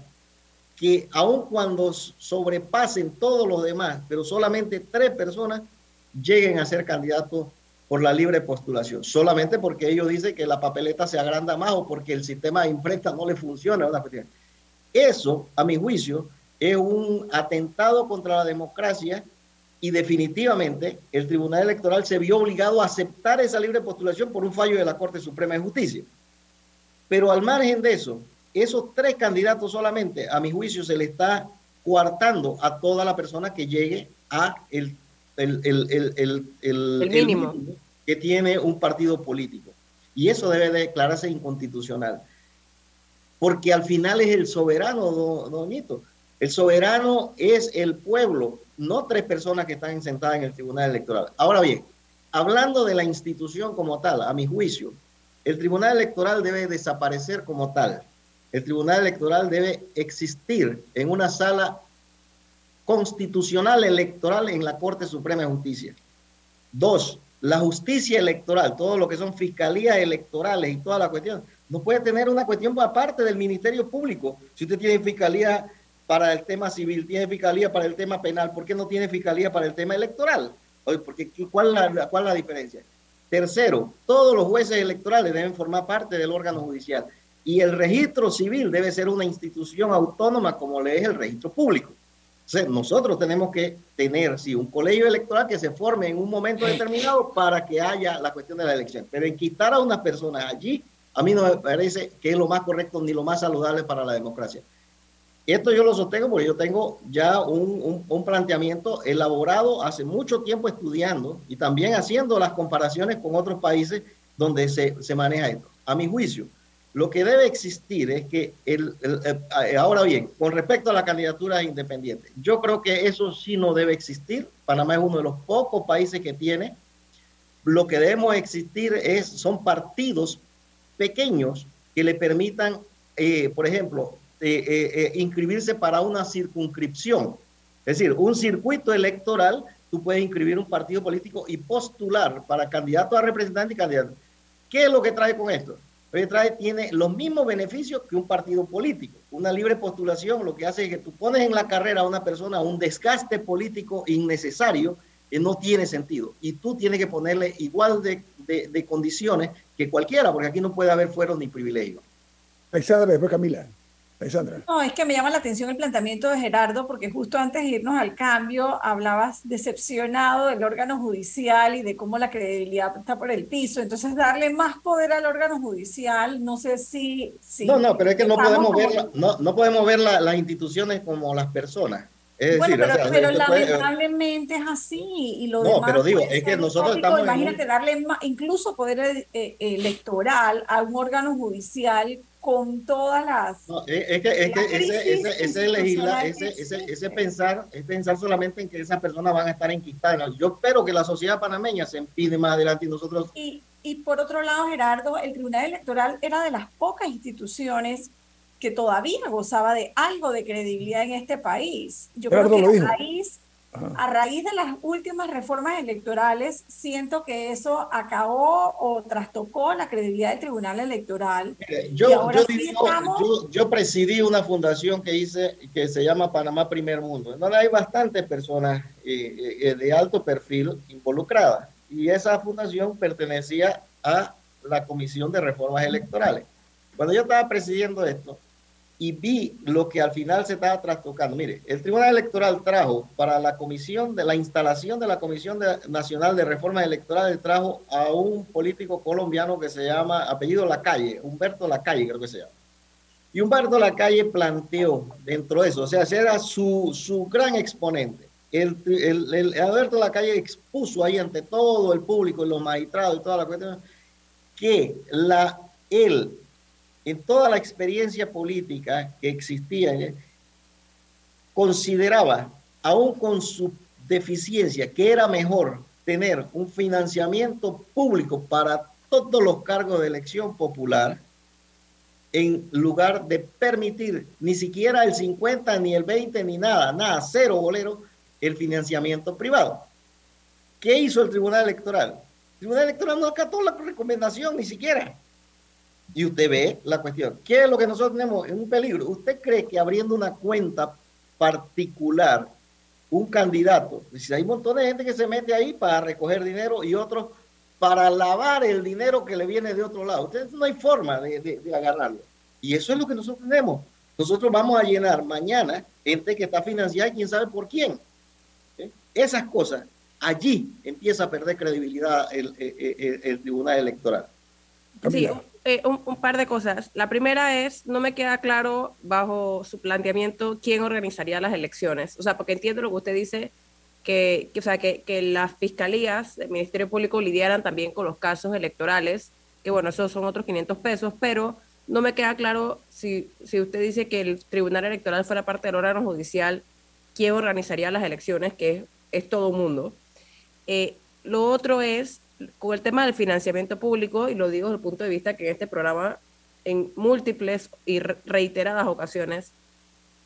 que aun cuando sobrepasen todos los demás, pero solamente tres personas lleguen a ser candidatos por la libre postulación, solamente porque ellos dicen que la papeleta se agranda más o porque el sistema de imprenta no le funciona. Una Eso, a mi juicio, es un atentado contra la democracia y definitivamente el Tribunal Electoral se vio obligado a aceptar esa libre postulación por un fallo de la Corte Suprema de Justicia. Pero al margen de eso, esos tres candidatos solamente, a mi juicio, se le está coartando a toda la persona que llegue a el el, el, el, el, mínimo. que tiene un partido político. Y eso debe declararse inconstitucional. Porque al final es el soberano, don, El soberano es el pueblo, no tres personas que están sentadas en el Tribunal Electoral. Ahora bien, hablando de la institución como tal, a mi juicio, el Tribunal Electoral debe desaparecer como tal. El Tribunal Electoral debe existir en una sala constitucional electoral en la Corte Suprema de Justicia. Dos, la justicia electoral, todo lo que son fiscalías electorales y toda la cuestión, no puede tener una cuestión aparte del Ministerio Público. Si usted tiene fiscalía para el tema civil, tiene fiscalía para el tema penal, ¿por qué no tiene fiscalía para el tema electoral? Porque, ¿cuál, la, ¿Cuál es la diferencia? Tercero, todos los jueces electorales deben formar parte del órgano judicial y el registro civil debe ser una institución autónoma como le es el registro público nosotros tenemos que tener, sí, un colegio electoral que se forme en un momento determinado para que haya la cuestión de la elección. Pero en quitar a unas personas allí, a mí no me parece que es lo más correcto ni lo más saludable para la democracia. Esto yo lo sostengo porque yo tengo ya un, un, planteamiento elaborado hace mucho tiempo estudiando y también haciendo las comparaciones con otros países donde se, se maneja esto. A mi juicio, lo que debe existir es que, el, eh, ahora bien, con respecto a la candidatura independiente, yo creo que eso sí no debe existir. Panamá es uno de los pocos países que tiene. Lo que debemos existir es, son partidos pequeños que le permitan, eh, por ejemplo, eh, inscribirse para una circunscripción. Es decir, un circuito electoral, tú puedes inscribir un partido político y postular para candidato a representante y candidato. ¿Qué es lo que trae con esto? Trae, tiene los mismos beneficios que un partido político. Una libre postulación lo que hace es que tú pones en la carrera a una persona un desgaste político innecesario que no tiene sentido. Y tú tienes que ponerle igual de, condiciones que cualquiera, porque aquí no puede haber fueros ni privilegios. Después Camila. Alexandra. No, es que me llama la atención el planteamiento de Gerardo, porque justo antes de irnos al cambio hablabas decepcionado del órgano judicial y de cómo la credibilidad está por el piso. Entonces, darle más poder al órgano judicial, no sé si. no, no, pero es que no podemos, ver, no, no podemos ver las instituciones como las personas. bueno, pero, pero lamentablemente es así. Y lo no, pero digo, es que nosotros estamos. Imagínate darle más, incluso poder eh, eh, electoral a un órgano judicial con todas las... es que, es que ese, ese, ese, legisla, ese, ese, ese, pensar, es pensar solamente en que esas personas van a estar enquistadas. Yo espero que la sociedad panameña se impide más adelante y nosotros... Y, y por otro lado, Gerardo, el Tribunal Electoral era de las pocas instituciones que todavía gozaba de algo de credibilidad en este país. Yo creo que el país a raíz de las últimas reformas electorales, siento que eso acabó o trastocó la credibilidad del Tribunal Electoral. yo, yo, presidí una fundación que hice que se llama Panamá Primer Mundo. donde hay bastantes personas eh, eh, de alto perfil involucradas. Y esa fundación pertenecía a la Comisión de Reformas Electorales. Cuando yo estaba presidiendo esto, y vi lo que al final se estaba trastocando. Mire, el Tribunal Electoral trajo para la comisión de la instalación de la Comisión Nacional de Reformas Electorales, trajo a un político colombiano que se llama, apellido Lacalle, Humberto Lacalle creo que se llama. Y Humberto Lacalle planteó dentro de eso, o sea, ese era su, su gran exponente. El, el, el, Alberto Lacalle expuso ahí ante todo el público los magistrados y toda la cuestión que la, él en toda la experiencia política que existía, consideraba, aún con su deficiencia, que era mejor tener un financiamiento público para todos los cargos de elección popular, en lugar de permitir ni siquiera el 50, ni el 20, ni nada, nada, cero bolero, el financiamiento privado. ¿Qué hizo el Tribunal Electoral? El Tribunal Electoral no acató la recomendación ni siquiera y usted ve la cuestión. ¿Qué es lo que nosotros tenemos? en un peligro. ¿Usted cree que abriendo una cuenta particular, un candidato, si hay un montón de gente que se mete ahí para recoger dinero y otros para lavar el dinero que le viene de otro lado? Usted no hay forma de, agarrarlo. Y eso es lo que nosotros tenemos. Nosotros vamos a llenar mañana gente que está financiada y quién sabe por quién. Esas cosas, allí empieza a perder credibilidad el, el Tribunal Electoral. Sí, eh, un, par de cosas. La primera es, no me queda claro bajo su planteamiento quién organizaría las elecciones. O sea, porque entiendo lo que usted dice, que, o sea, que, que las fiscalías del Ministerio Público lidiaran también con los casos electorales, que bueno, esos son otros 500 pesos, pero no me queda claro si, si usted dice que el Tribunal Electoral fuera parte del órgano judicial, quién organizaría las elecciones, que es, es todo mundo. Eh, lo otro es con el tema del financiamiento público, y lo digo desde el punto de vista que en este programa, en múltiples y reiteradas ocasiones,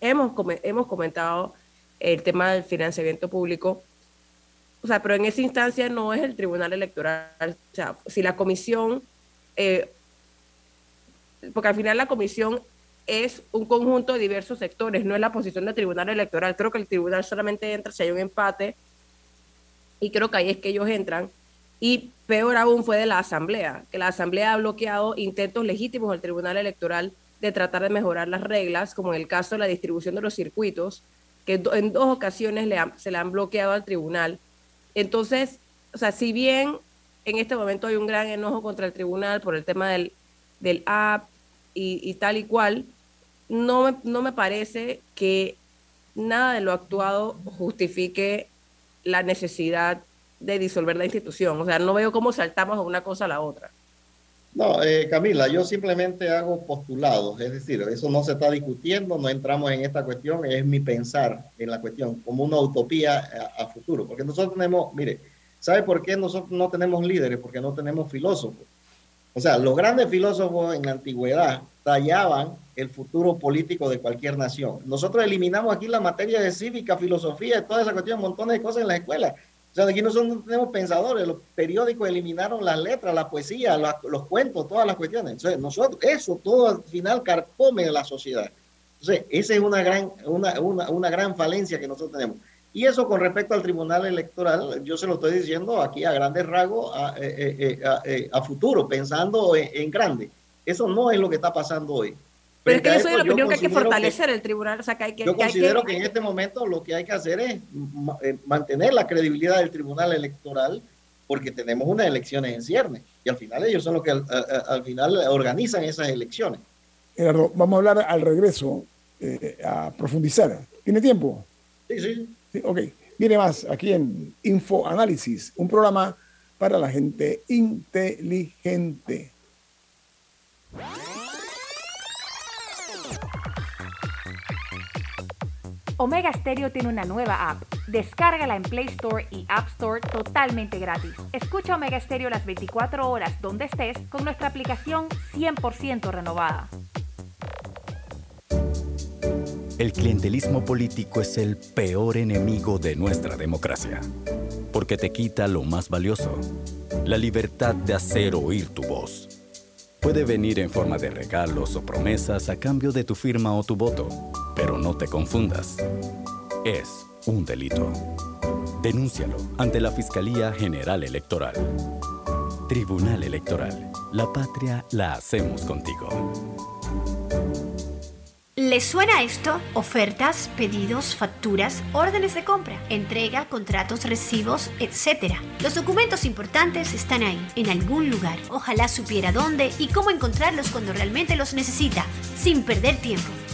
hemos, hemos comentado el tema del financiamiento público. O sea, pero en esa instancia no es el Tribunal Electoral. O sea, si la comisión, eh, porque al final la comisión es un conjunto de diversos sectores, no es la posición del Tribunal Electoral. Creo que el Tribunal solamente entra si hay un empate y creo que ahí es que ellos entran y peor aún fue de la Asamblea, que la Asamblea ha bloqueado intentos legítimos del Tribunal Electoral de tratar de mejorar las reglas, como en el caso de la distribución de los circuitos, que en dos ocasiones se le han bloqueado al tribunal. Entonces, o sea, si bien en este momento hay un gran enojo contra el tribunal por el tema del, del app y, tal y cual, no me, no me parece que nada de lo actuado justifique la necesidad de disolver la institución. O sea, no veo cómo saltamos de una cosa a la otra. No, eh, Camila, yo simplemente hago postulados, es decir, eso no se está discutiendo, no entramos en esta cuestión, es mi pensar en la cuestión como una utopía a, a futuro, porque nosotros tenemos, mire, ¿sabe por qué nosotros no tenemos líderes? Porque no tenemos filósofos. O sea, los grandes filósofos en la antigüedad tallaban el futuro político de cualquier nación. Nosotros eliminamos aquí la materia de cívica, filosofía, toda esa cuestión, montones de cosas en la escuela. O sea, aquí nosotros no tenemos pensadores, los periódicos eliminaron las letras, la poesía, los cuentos, todas las cuestiones. Entonces, nosotros, eso todo al final carcome la sociedad. Entonces, esa es una gran, una, una, una gran falencia que nosotros tenemos. Y eso con respecto al Tribunal Electoral, yo se lo estoy diciendo aquí a grandes rasgos, a, eh, eh, eh, a, futuro, pensando en, grande. Eso no es lo que está pasando hoy. Pero es que yo soy de la opinión que hay que fortalecer el tribunal. O sea, que hay que, yo considero que, en este momento lo que hay que hacer es eh, mantener la credibilidad del tribunal electoral porque tenemos unas elecciones en ciernes y al final ellos son los que al, final organizan esas elecciones. Gerardo, vamos a hablar al regreso, eh, a profundizar. ¿Tiene tiempo? Sí, sí, sí. Ok, viene más aquí en Info Análisis, un programa para la gente inteligente. Omega Stereo tiene una nueva app. Descárgala en Play Store y App Store totalmente gratis. Escucha Omega Stereo las 24 horas donde estés con nuestra aplicación 100% renovada. El clientelismo político es el peor enemigo de nuestra democracia, porque te quita lo más valioso, la libertad de hacer oír tu voz. Puede venir en forma de regalos o promesas a cambio de tu firma o tu voto, pero no te confundas. Es un delito. Denúncialo ante la Fiscalía General Electoral. Tribunal Electoral. La patria la hacemos contigo. ¿Les suena esto? Ofertas, pedidos, facturas, órdenes de compra, entrega, contratos, recibos, etc. Los documentos importantes están ahí, en algún lugar. Ojalá supiera dónde y cómo encontrarlos cuando realmente los necesita, sin perder tiempo.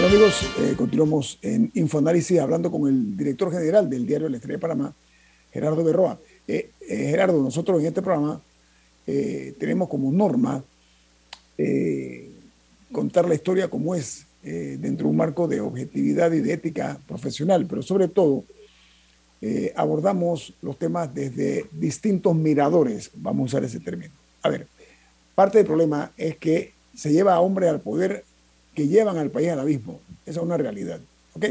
Bueno amigos, eh, continuamos en Infoanálisis hablando con el director general del diario La Estrella de Panamá, Gerardo Berroa. Eh, eh, Gerardo, nosotros en este programa tenemos como norma contar la historia como es dentro de un marco de objetividad y de ética profesional, pero sobre todo abordamos los temas desde distintos miradores, vamos a usar ese término. A ver, parte del problema es que se lleva a hombres al poder que llevan al país al abismo. Esa es una realidad. ¿ok?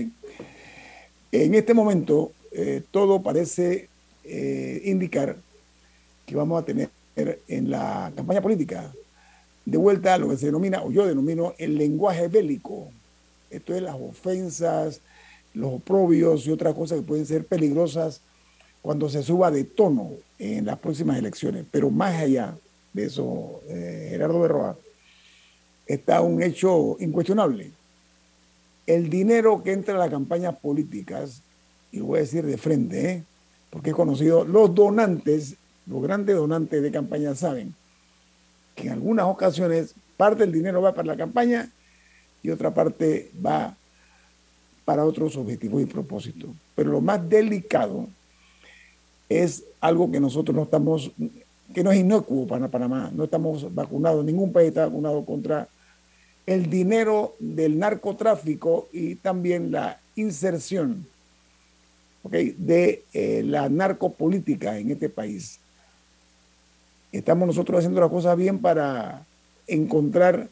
En este momento, eh, todo parece eh, indicar que vamos a tener en la campaña política de vuelta a lo que se denomina, o yo denomino, el lenguaje bélico. Esto es las ofensas, los oprobios y otras cosas que pueden ser peligrosas cuando se suba de tono en las próximas elecciones. Pero más allá de eso, eh, Gerardo Berroa, está un hecho incuestionable. El dinero que entra a las campañas políticas, y lo voy a decir de frente, ¿eh? porque he conocido los donantes, los grandes donantes de campaña saben que en algunas ocasiones parte del dinero va para la campaña y otra parte va para otros objetivos y propósitos. Pero lo más delicado es algo que nosotros no estamos, que no es inocuo para Panamá, no estamos vacunados, ningún país está vacunado contra el dinero del narcotráfico y también la inserción de eh, la narcopolítica en este país. Estamos nosotros haciendo las cosas bien para encontrar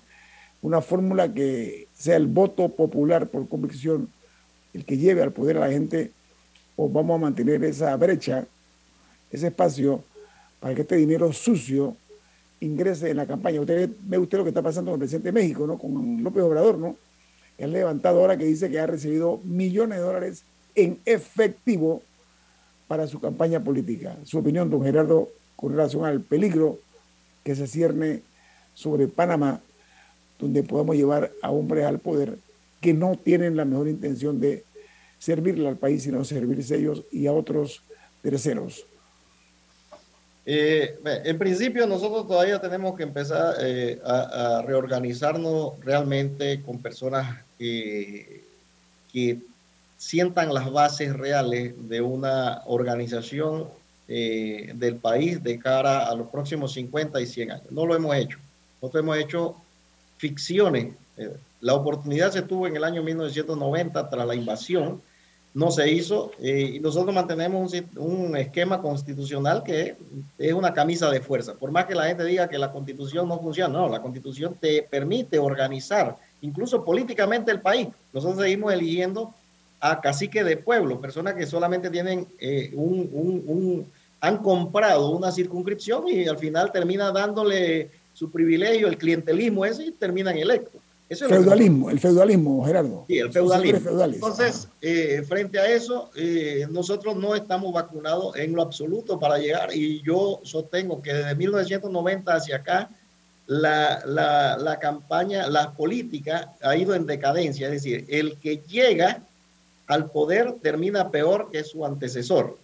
una fórmula que sea el voto popular por convicción el que lleve al poder a la gente o vamos a mantener esa brecha, ese espacio para que este dinero sucio ingrese en la campaña. Usted ve usted lo que está pasando con el presidente de México, ¿no? Con López Obrador, ¿no? Él levantado ahora que dice que ha recibido millones de dólares en efectivo para su campaña política. Su opinión, don Gerardo, con relación al peligro que se cierne sobre Panamá, donde podemos llevar a hombres al poder que no tienen la mejor intención de servirle al país, sino servirse ellos y a otros terceros. Eh, en principio nosotros todavía tenemos que empezar eh, a, reorganizarnos realmente con personas que, sientan las bases reales de una organización eh, del país de cara a los próximos 50 y 100 años. No lo hemos hecho. Nosotros hemos hecho ficciones. la oportunidad se tuvo en el año 1990 tras la invasión no se hizo eh, y nosotros mantenemos un, esquema constitucional que es una camisa de fuerza. Por más que la gente diga que la constitución no funciona, no, la constitución te permite organizar incluso políticamente el país. Nosotros seguimos eligiendo a caciques de pueblo, personas que solamente tienen eh, un, han comprado una circunscripción y al final termina dándole su privilegio, el clientelismo ese y terminan electos feudalismo, el feudalismo, Gerardo. Sí, el feudalismo. Entonces, eh, frente a eso, eh, nosotros no estamos vacunados en lo absoluto para llegar y yo sostengo que desde 1990 hacia acá, la, la, la campaña, la política ha ido en decadencia, es decir, el que llega al poder termina peor que su antecesor.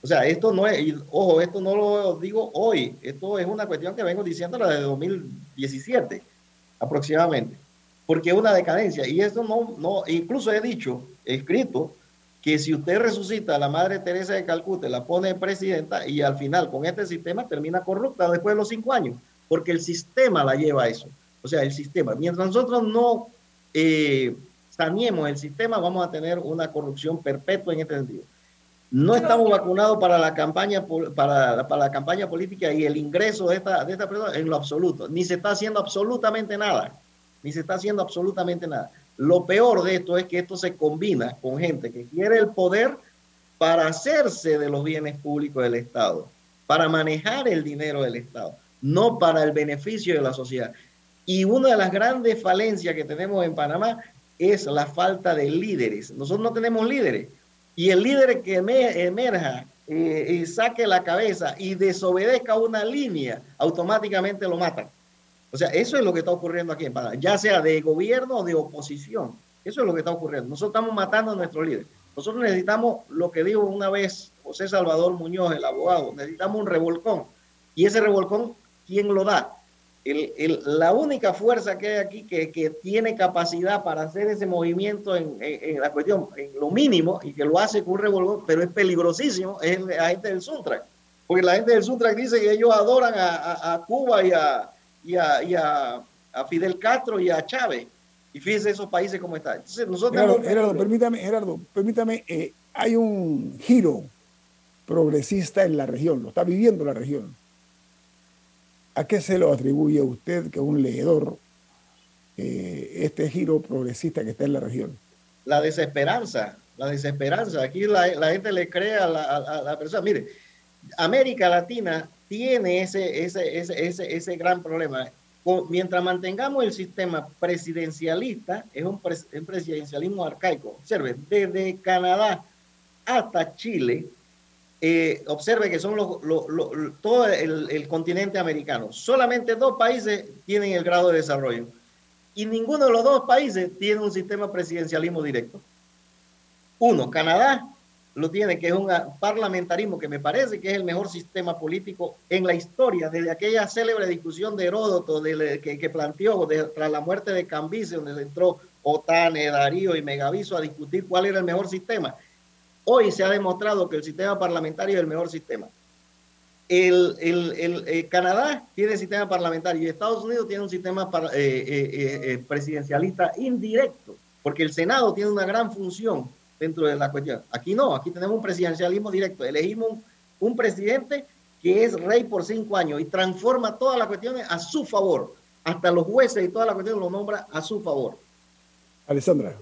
O sea, esto no es, ojo, esto no lo digo hoy, esto es una cuestión que vengo diciendo desde 2017 aproximadamente. Porque es una decadencia. Y eso no, no, incluso he dicho, he escrito, que si usted resucita a la Madre Teresa de Calcuta, la pone presidenta y al final con este sistema termina corrupta después de los cinco años, porque el sistema la lleva a eso. O sea, el sistema. Mientras nosotros no eh, saneemos el sistema, vamos a tener una corrupción perpetua en este sentido. No estamos vacunados para la campaña para, para, la campaña política y el ingreso de esta, de esta persona en lo absoluto. Ni se está haciendo absolutamente nada. Ni se está haciendo absolutamente nada. Lo peor de esto es que esto se combina con gente que quiere el poder para hacerse de los bienes públicos del Estado, para manejar el dinero del Estado, no para el beneficio de la sociedad. Y una de las grandes falencias que tenemos en Panamá es la falta de líderes. Nosotros no tenemos líderes y el líder que emerja eh, y saque la cabeza y desobedezca una línea, automáticamente lo matan. O sea, eso es lo que está ocurriendo aquí en Panamá, ya sea de gobierno o de oposición. Eso es lo que está ocurriendo. Nosotros estamos matando a nuestro líder. Nosotros necesitamos lo que dijo una vez José Salvador Muñoz, el abogado, necesitamos un revolcón. Y ese revolcón, ¿quién lo da? la única fuerza que hay aquí que, tiene capacidad para hacer ese movimiento en, la cuestión, en lo mínimo, y que lo hace con un revolver, pero es peligrosísimo, es la gente del Suntrack. Porque la gente del Suntrack dice que ellos adoran a, Cuba y, a, y, a, Fidel Castro y a Chávez. Y fíjense esos países cómo están. Entonces, nosotros Gerardo, permítame, Gerardo, permítame, eh, hay un giro progresista en la región, lo está viviendo la región ¿A qué se lo atribuye a usted, que es un leedor, eh, este giro progresista que está en la región? La desesperanza, la desesperanza. Aquí la, gente le cree a la, persona. Mire, América Latina tiene ese, ese, ese, ese, gran problema. Mientras mantengamos el sistema presidencialista, es un, presidencialismo arcaico. Observe, desde Canadá hasta Chile, eh, observe que son los, todo el, continente americano. Solamente dos países tienen el grado de desarrollo y ninguno de los dos países tiene un sistema presidencialismo directo. Uno, Canadá lo tiene, que es un parlamentarismo que me parece que es el mejor sistema político en la historia, desde aquella célebre discusión de Heródoto que, planteó tras la muerte de Cambises, donde entró Otane, Darío y Megaviso a discutir cuál era el mejor sistema Hoy se ha demostrado que el sistema parlamentario es el mejor sistema. El, eh, Canadá tiene sistema parlamentario y Estados Unidos tiene un sistema eh, eh, presidencialista indirecto, porque el Senado tiene una gran función dentro de la cuestión. Aquí no, aquí tenemos un presidencialismo directo. Elegimos un, un presidente que es rey por cinco años y transforma todas las cuestiones a su favor. Hasta los jueces y todas las cuestiones lo nombra a su favor. Alessandra.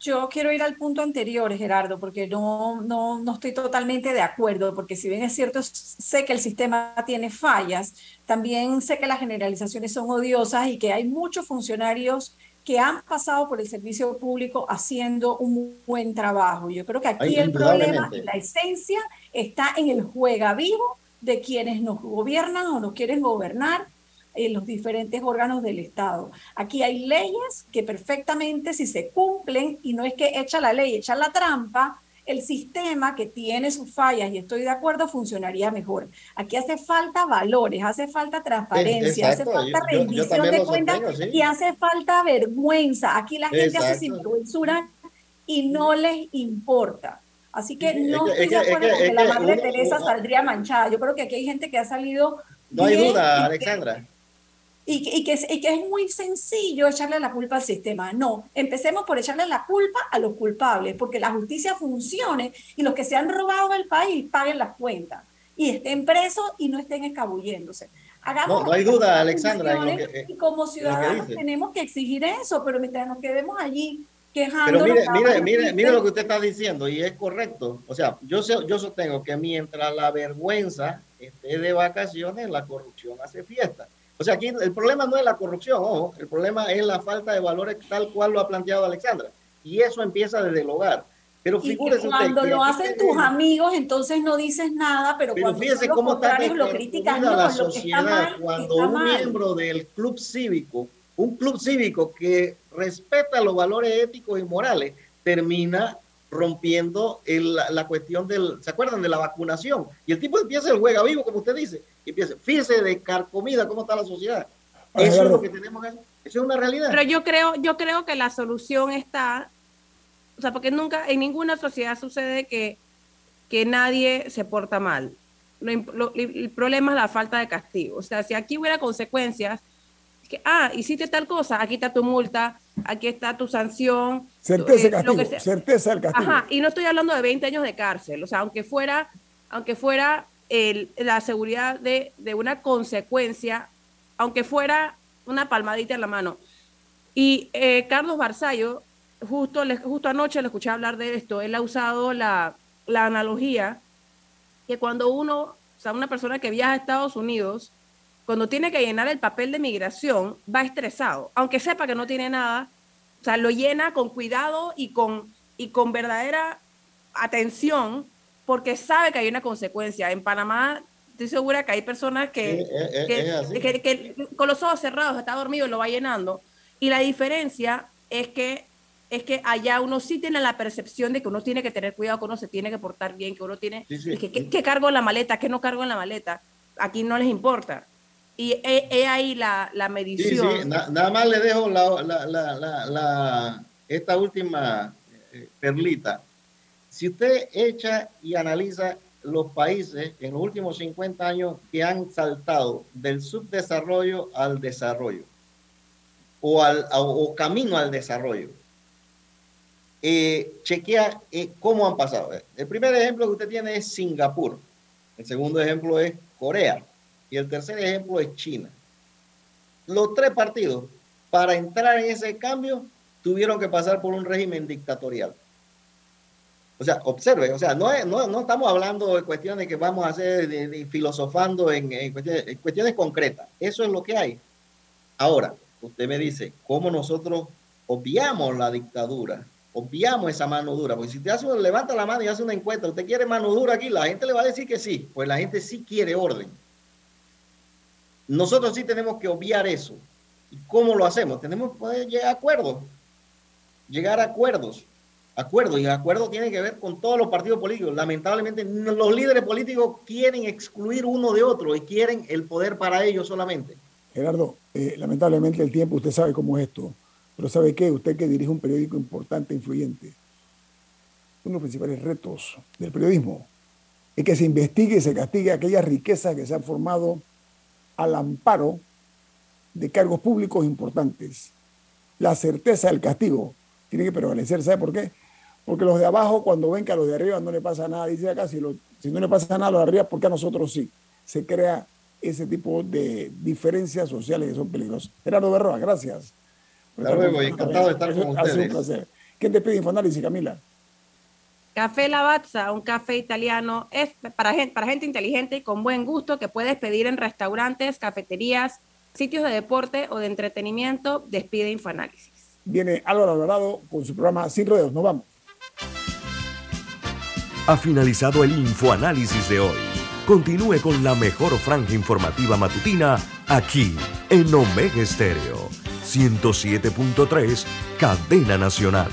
Yo quiero ir al punto anterior, Gerardo, porque no, no, no estoy totalmente de acuerdo, porque si bien es cierto, sé que el sistema tiene fallas, también sé que las generalizaciones son odiosas y que hay muchos funcionarios que han pasado por el servicio público haciendo un buen trabajo. Yo creo que aquí el problema y la esencia está en el juega vivo de quienes nos gobiernan o nos quieren gobernar en los diferentes órganos del Estado. Aquí hay leyes que perfectamente si se cumplen, y no es que echa la ley, echa la trampa, el sistema que tiene sus fallas, y estoy de acuerdo, funcionaría mejor. Aquí hace falta valores, hace falta transparencia, hace falta rendición de cuentas y hace falta vergüenza. Aquí la gente hace sinvergüenzura y no les importa. Así que no estoy de acuerdo con que, la Madre Teresa saldría manchada. Yo creo que aquí hay gente que ha salido. No hay duda, Alexandra y, que, es muy sencillo echarle la culpa al sistema. No, empecemos por echarle la culpa a los culpables, porque la justicia funcione y los que se han robado el país paguen las cuentas y estén presos y no estén escabulléndose. Hagamos no, hay duda, Alexandra. Eh, y como ciudadanos tenemos que exigir eso, pero mientras nos quedemos allí quejando. Pero mire, mire, mire, mire lo que usted está diciendo y es correcto. O sea, yo, yo sostengo que mientras la vergüenza esté de vacaciones, la corrupción hace fiesta. O sea, aquí el problema no es la corrupción, ojo, el problema es la falta de valores tal cual lo ha planteado Alexandra. Y eso empieza desde el hogar. Pero figúrese cuando lo hacen tus amigos, entonces no dices nada, pero, pero cuando fíjese cómo está lo criticas la sociedad cuando un miembro del club cívico, un club cívico que respeta los valores éticos y morales, termina rompiendo la, cuestión del, ¿se acuerdan de la vacunación? Y el tipo empieza el juega vivo, como usted dice, y empieza, fíjese de carcomida cómo está la sociedad. Eso es lo que tenemos que hacer. Eso es una realidad. Pero yo creo, yo creo que la solución está, o sea, porque nunca, en ninguna sociedad sucede que, que nadie se porta mal. el problema es la falta de castigo. O sea, si aquí hubiera consecuencias, que, ah, hiciste tal cosa, aquí está tu multa, aquí está tu sanción. Certeza, eh, castigo, certeza del castigo. Ajá, y no estoy hablando de 20 años de cárcel, o sea, aunque fuera, aunque fuera el, la seguridad de, de, una consecuencia, aunque fuera una palmadita en la mano. Y eh, Carlos Barzallo, justo, justo anoche le escuché hablar de esto, él ha usado la, la analogía que cuando uno, o sea, una persona que viaja a Estados Unidos, cuando tiene que llenar el papel de migración, va estresado, aunque sepa que no tiene nada, o sea, lo llena con cuidado y con, y con verdadera atención, porque sabe que hay una consecuencia. En Panamá, estoy segura que hay personas que, que, con los ojos cerrados está dormido y lo va llenando. Y la diferencia es que es que allá uno sí tiene la percepción de que uno tiene que tener cuidado, que uno se tiene que portar bien, que uno tiene que, cargo en la maleta, que no cargo en la maleta. Aquí no les importa. Y he, ahí la, la medición. Sí, sí. nada más le dejo la, la, la, esta última eh, perlita. Si usted echa y analiza los países en los últimos 50 años que han saltado del subdesarrollo al desarrollo o, al, o, camino al desarrollo, eh, chequea eh, cómo han pasado. El primer ejemplo que usted tiene es Singapur. El segundo ejemplo es Corea. Y el tercer ejemplo es China. Los tres partidos, para entrar en ese cambio, tuvieron que pasar por un régimen dictatorial. O sea, observe, o sea, no, estamos hablando de cuestiones que vamos a hacer filosofando en, cuestiones, concretas. Eso es lo que hay. Ahora, usted me dice, ¿cómo nosotros obviamos la dictadura? Obviamos esa mano dura. Porque si usted hace, levanta la mano y hace una encuesta, ¿usted quiere mano dura aquí? La gente le va a decir que sí, pues la gente sí quiere orden. Nosotros sí tenemos que obviar eso. ¿Y cómo lo hacemos? Tenemos que poder llegar a acuerdos. Llegar a acuerdos. Acuerdos. Y acuerdos tiene que ver con todos los partidos políticos. Lamentablemente, los líderes políticos quieren excluir uno de otro y quieren el poder para ellos solamente. Gerardo, eh, lamentablemente el tiempo, usted sabe cómo es esto. Pero ¿sabe qué? Usted que dirige un periódico importante, influyente. Uno de los principales retos del periodismo es que se investigue y se castigue aquellas riquezas que se han formado al amparo de cargos públicos importantes. La certeza del castigo tiene que prevalecer. ¿Sabe por qué? Porque los de abajo, cuando ven que a los de arriba no le pasa nada, dice acá, si, si no le pasa nada a los de arriba, ¿por qué a nosotros sí? Se crea ese tipo de diferencias sociales que son peligrosas. Gerardo Berroa, gracias. Hasta luego, encantado de estar con ustedes. un placer. ¿Quién te pide Infoanálisis, Camila? Café Lavazza, un café italiano, es para gente, para gente inteligente y con buen gusto que puedes pedir en restaurantes, cafeterías, sitios de deporte o de entretenimiento. Despide Infoanálisis. Viene Álvaro Alvarado con su programa Sin Rodeos. Nos vamos. Ha finalizado el Infoanálisis de hoy. Continúe con la mejor franja informativa matutina aquí en Omega Estéreo 107.3, Cadena Nacional.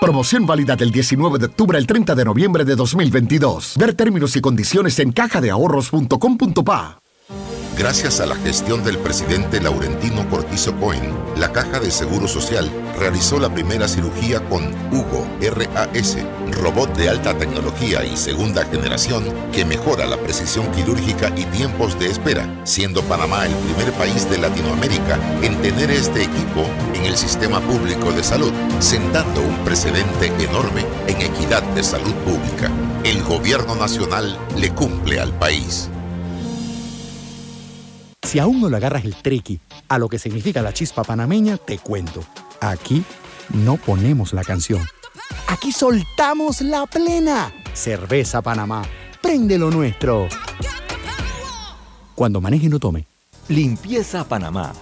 Promoción válida del 19 de octubre al 30 de noviembre de 2022. Ver términos y condiciones en cajadeahorros.com.pa. Gracias a la gestión del presidente Laurentino Cortizo Cohen, la Caja de Seguro Social realizó la primera cirugía con Hugo RAS, robot de alta tecnología y segunda generación que mejora la precisión quirúrgica y tiempos de espera, siendo Panamá el primer país de Latinoamérica en tener este equipo en el sistema público de salud, sentando un precedente enorme en equidad de salud pública. El gobierno nacional le cumple al país. Si aún no le agarras el triqui a lo que significa la chispa panameña, te cuento. Aquí no ponemos la canción. Aquí soltamos la plena. Cerveza Panamá. Prende lo nuestro. Cuando maneje no tome. Limpieza Panamá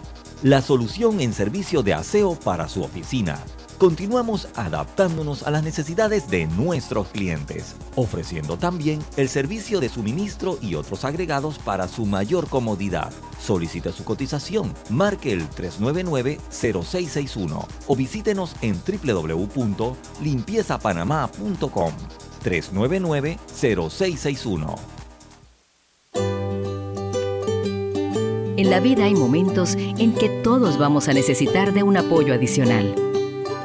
la solución en servicio de aseo para su oficina. Continuamos adaptándonos a las necesidades de nuestros clientes, ofreciendo también el servicio de suministro y otros agregados para su mayor comodidad. Solicite su cotización, marque el 399-0661 o visítenos en www.limpiezapanamá.com. 399-0661. En la vida hay momentos en que todos vamos a necesitar de un apoyo adicional.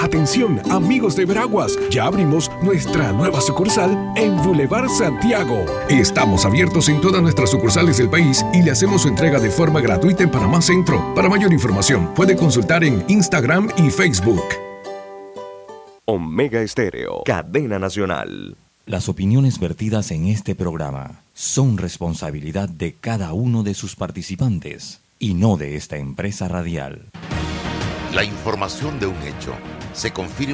Atención, amigos de Veraguas, ya abrimos nuestra nueva sucursal en Boulevard Santiago. Estamos abiertos en todas nuestras sucursales del país y le hacemos su entrega de forma gratuita en Panamá Centro. Para mayor información, puede consultar en Instagram y Facebook. Omega Estéreo, cadena nacional. Las opiniones vertidas en este programa son responsabilidad de cada uno de sus participantes y no de esta empresa radial. La información de un hecho se confirma